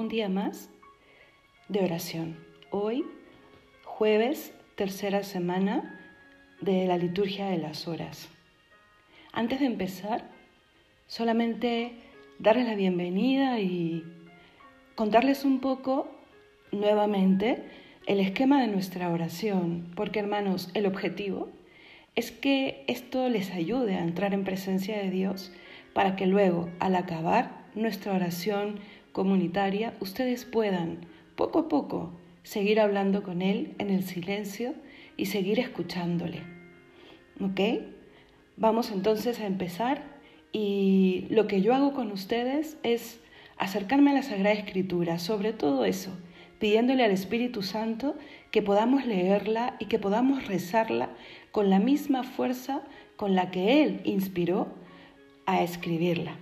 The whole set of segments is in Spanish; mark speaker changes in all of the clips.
Speaker 1: un día más de oración. Hoy, jueves, tercera semana de la liturgia de las horas. Antes de empezar, solamente darles la bienvenida y contarles un poco nuevamente el esquema de nuestra oración, porque hermanos, el objetivo es que esto les ayude a entrar en presencia de Dios para que luego, al acabar nuestra oración comunitaria, ustedes puedan, poco a poco, seguir hablando con Él en el silencio y seguir escuchándole. ¿Ok? Vamos entonces a empezar y lo que yo hago con ustedes es acercarme a la Sagrada Escritura, sobre todo eso, pidiéndole al Espíritu Santo que podamos leerla y que podamos rezarla con la misma fuerza con la que Él inspiró a escribirla.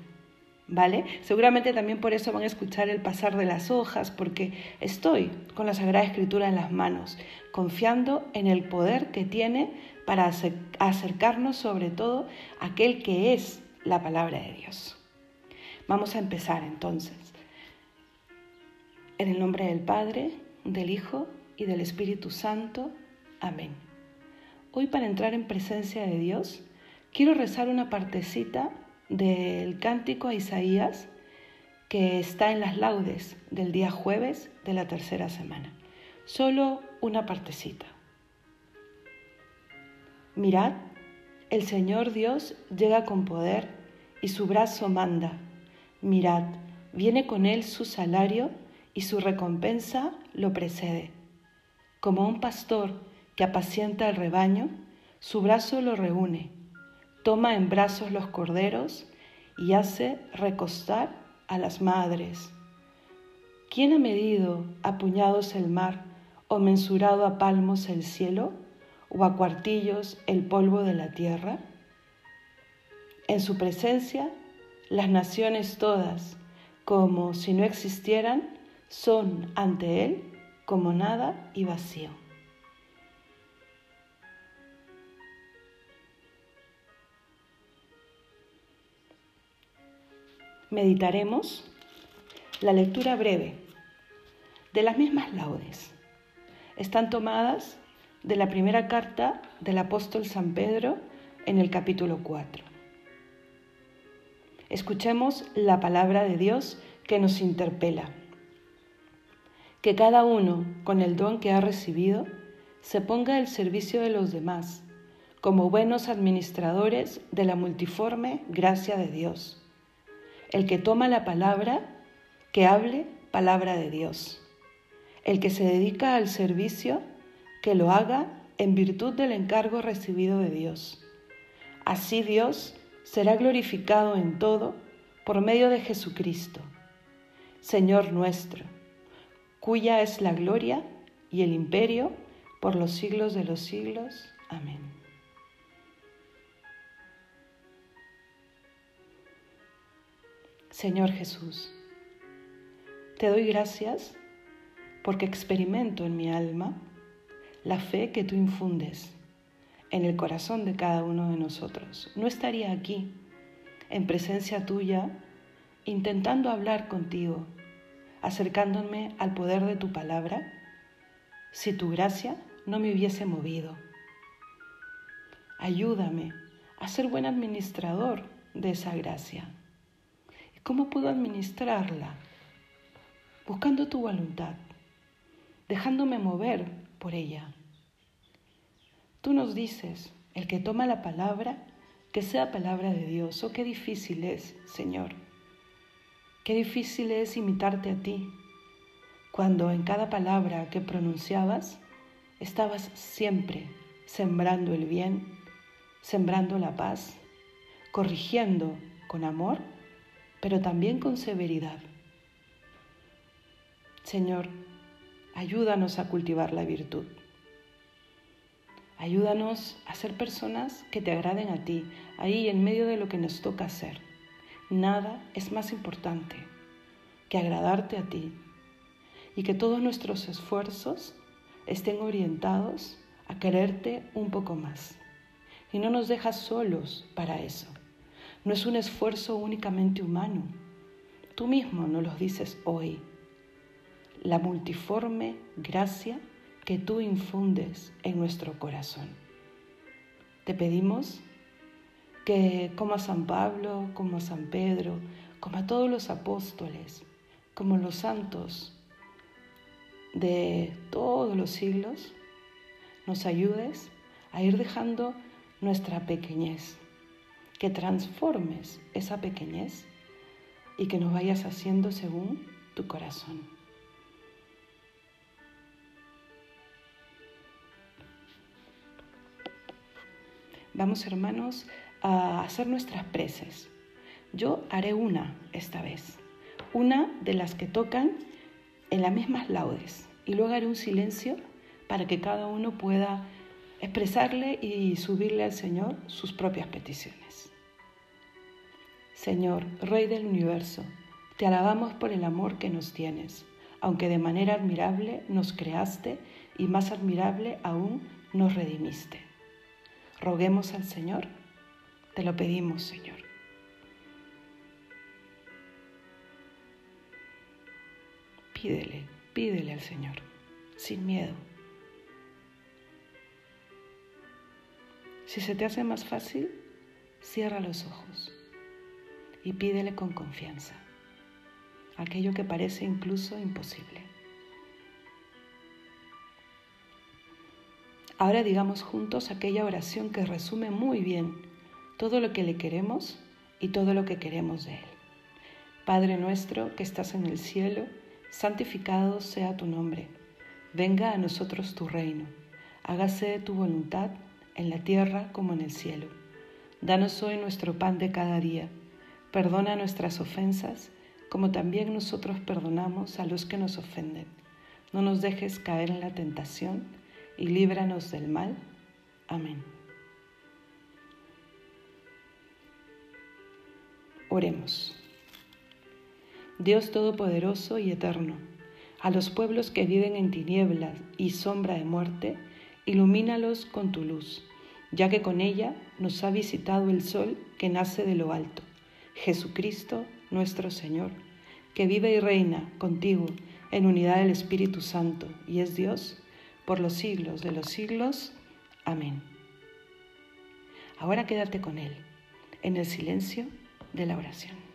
Speaker 1: ¿Vale? Seguramente también por eso van a escuchar el pasar de las hojas, porque estoy con la Sagrada Escritura en las manos, confiando en el poder que tiene para acercarnos sobre todo a aquel que es la palabra de Dios. Vamos a empezar entonces. En el nombre del Padre, del Hijo y del Espíritu Santo. Amén. Hoy para entrar en presencia de Dios, quiero rezar una partecita del cántico a Isaías que está en las laudes del día jueves de la tercera semana. Solo una partecita. Mirad, el Señor Dios llega con poder y su brazo manda. Mirad, viene con él su salario y su recompensa lo precede. Como un pastor que apacienta el rebaño, su brazo lo reúne toma en brazos los corderos y hace recostar a las madres. ¿Quién ha medido a puñados el mar o mensurado a palmos el cielo o a cuartillos el polvo de la tierra? En su presencia, las naciones todas, como si no existieran, son ante Él como nada y vacío. Meditaremos la lectura breve de las mismas laudes. Están tomadas de la primera carta del apóstol San Pedro en el capítulo 4. Escuchemos la palabra de Dios que nos interpela. Que cada uno, con el don que ha recibido, se ponga al servicio de los demás, como buenos administradores de la multiforme gracia de Dios el que toma la palabra, que hable palabra de Dios. El que se dedica al servicio, que lo haga en virtud del encargo recibido de Dios. Así Dios será glorificado en todo por medio de Jesucristo, Señor nuestro, cuya es la gloria y el imperio por los siglos de los siglos. Amén. Señor Jesús, te doy gracias porque experimento en mi alma la fe que tú infundes en el corazón de cada uno de nosotros. No estaría aquí, en presencia tuya, intentando hablar contigo, acercándome al poder de tu palabra, si tu gracia no me hubiese movido. Ayúdame a ser buen administrador de esa gracia ¿Cómo puedo administrarla? Buscando tu voluntad, dejándome mover por ella. Tú nos dices, el que toma la palabra, que sea palabra de Dios. Oh, qué difícil es, Señor. Qué difícil es imitarte a ti, cuando en cada palabra que pronunciabas estabas siempre sembrando el bien, sembrando la paz, corrigiendo con amor pero también con severidad. Señor, ayúdanos a cultivar la virtud. Ayúdanos a ser personas que te agraden a ti, ahí en medio de lo que nos toca hacer. Nada es más importante que agradarte a ti y que todos nuestros esfuerzos estén orientados a quererte un poco más. Y no nos dejas solos para eso. No es un esfuerzo únicamente humano. Tú mismo nos lo dices hoy. la multiforme gracia que tú infundes en nuestro corazón. Te pedimos que como a San Pablo, como a San Pedro, como a todos los apóstoles, como los santos de todos los siglos, nos ayudes a ir dejando nuestra pequeñez, que transformes esa pequeñez y que nos vayas haciendo según tu corazón. Vamos hermanos a hacer nuestras preces. Yo haré una esta vez, una de las que tocan en las mismas laudes y luego haré un silencio para que cada uno pueda expresarle y subirle al Señor sus propias peticiones. Señor, Rey del universo, te alabamos por el amor que nos tienes, aunque de manera admirable nos creaste y más admirable aún nos redimiste. Roguemos al Señor, te lo pedimos, Señor. Pídele, pídele al Señor, sin miedo. Si se te hace más fácil, cierra los ojos y pídele con confianza aquello que parece incluso imposible. Ahora digamos juntos aquella oración que resume muy bien todo lo que le queremos y todo lo que queremos de Él. Padre nuestro que estás en el cielo, santificado sea tu nombre. Venga a nosotros tu reino. Hágase tu voluntad en la tierra como en el cielo. Danos hoy nuestro pan de cada día. Perdona nuestras ofensas, como también nosotros perdonamos a los que nos ofenden. No nos dejes caer en la tentación y líbranos del mal. Amén. Oremos. Dios Todopoderoso y Eterno, a los pueblos que viven en tinieblas y sombra de muerte, ilumínalos con tu luz, ya que con ella nos ha visitado el sol que nace de lo alto, Jesucristo nuestro Señor, que vive y reina contigo en unidad del Espíritu Santo y es Dios por los siglos de los siglos. Amén. Ahora quédate con Él en el silencio de la oración.